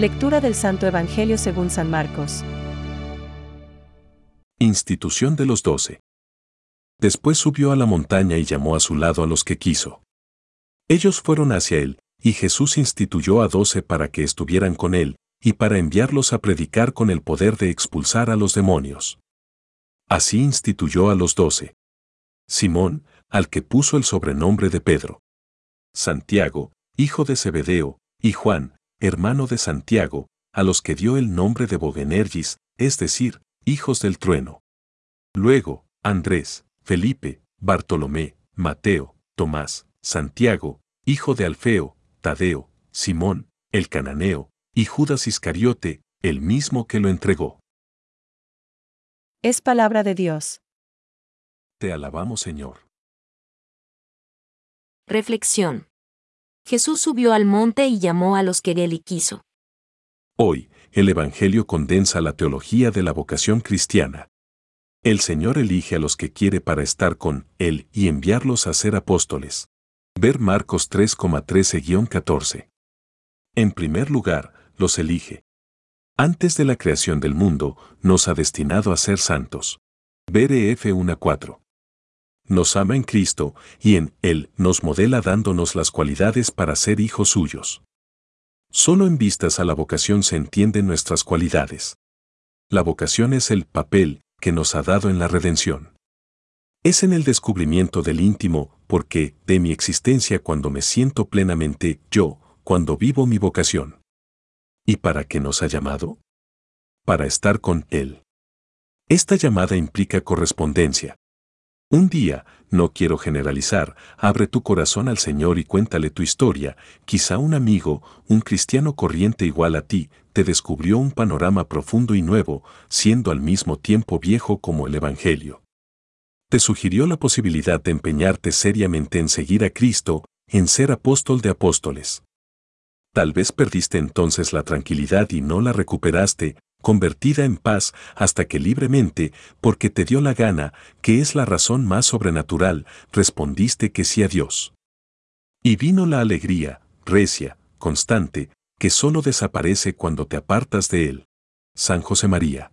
Lectura del Santo Evangelio según San Marcos. Institución de los doce. Después subió a la montaña y llamó a su lado a los que quiso. Ellos fueron hacia él, y Jesús instituyó a doce para que estuvieran con él, y para enviarlos a predicar con el poder de expulsar a los demonios. Así instituyó a los doce. Simón, al que puso el sobrenombre de Pedro. Santiago, hijo de Zebedeo, y Juan, hermano de Santiago, a los que dio el nombre de Bogenergis, es decir, hijos del trueno. Luego, Andrés, Felipe, Bartolomé, Mateo, Tomás, Santiago, hijo de Alfeo, Tadeo, Simón, el cananeo, y Judas Iscariote, el mismo que lo entregó. Es palabra de Dios. Te alabamos, Señor. Reflexión. Jesús subió al monte y llamó a los que él quiso. Hoy, el Evangelio condensa la teología de la vocación cristiana. El Señor elige a los que quiere para estar con Él y enviarlos a ser apóstoles. Ver Marcos 3,13-14. En primer lugar, los elige. Antes de la creación del mundo, nos ha destinado a ser santos. Ver EF 1,4 nos ama en Cristo y en Él nos modela dándonos las cualidades para ser hijos suyos. Solo en vistas a la vocación se entienden nuestras cualidades. La vocación es el papel que nos ha dado en la redención. Es en el descubrimiento del íntimo, porque, de mi existencia cuando me siento plenamente yo, cuando vivo mi vocación. ¿Y para qué nos ha llamado? Para estar con Él. Esta llamada implica correspondencia, un día, no quiero generalizar, abre tu corazón al Señor y cuéntale tu historia, quizá un amigo, un cristiano corriente igual a ti, te descubrió un panorama profundo y nuevo, siendo al mismo tiempo viejo como el Evangelio. Te sugirió la posibilidad de empeñarte seriamente en seguir a Cristo, en ser apóstol de apóstoles. Tal vez perdiste entonces la tranquilidad y no la recuperaste, convertida en paz hasta que libremente, porque te dio la gana, que es la razón más sobrenatural, respondiste que sí a Dios. Y vino la alegría, recia, constante, que solo desaparece cuando te apartas de Él. San José María.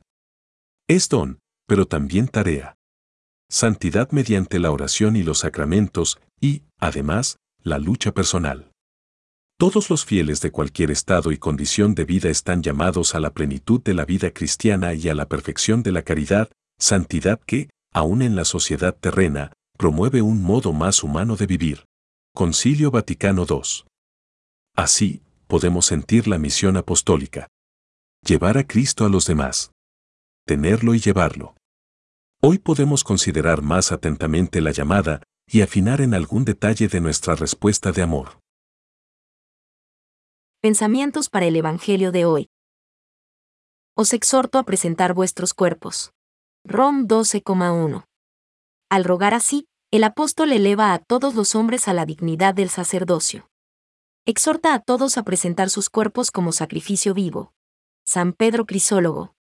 Es don, pero también tarea. Santidad mediante la oración y los sacramentos, y, además, la lucha personal. Todos los fieles de cualquier estado y condición de vida están llamados a la plenitud de la vida cristiana y a la perfección de la caridad, santidad que, aun en la sociedad terrena, promueve un modo más humano de vivir. Concilio Vaticano II. Así, podemos sentir la misión apostólica. Llevar a Cristo a los demás. Tenerlo y llevarlo. Hoy podemos considerar más atentamente la llamada y afinar en algún detalle de nuestra respuesta de amor. Pensamientos para el Evangelio de hoy. Os exhorto a presentar vuestros cuerpos. Rom 12,1. Al rogar así, el apóstol eleva a todos los hombres a la dignidad del sacerdocio. Exhorta a todos a presentar sus cuerpos como sacrificio vivo. San Pedro Crisólogo.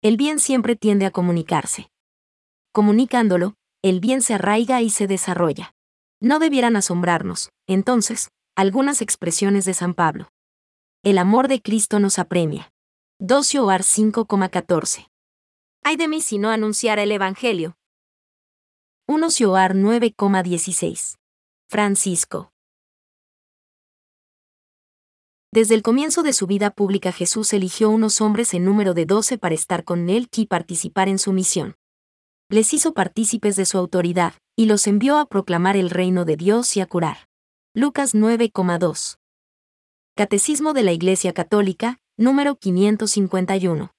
El bien siempre tiende a comunicarse. Comunicándolo, el bien se arraiga y se desarrolla. No debieran asombrarnos, entonces, algunas expresiones de San Pablo. El amor de Cristo nos apremia. 2 Joar 5,14. Ay de mí si no anunciara el Evangelio. 1 Joar 9,16. Francisco. Desde el comienzo de su vida pública Jesús eligió unos hombres en número de doce para estar con él y participar en su misión. Les hizo partícipes de su autoridad, y los envió a proclamar el reino de Dios y a curar. Lucas 9,2. Catecismo de la Iglesia Católica, número 551.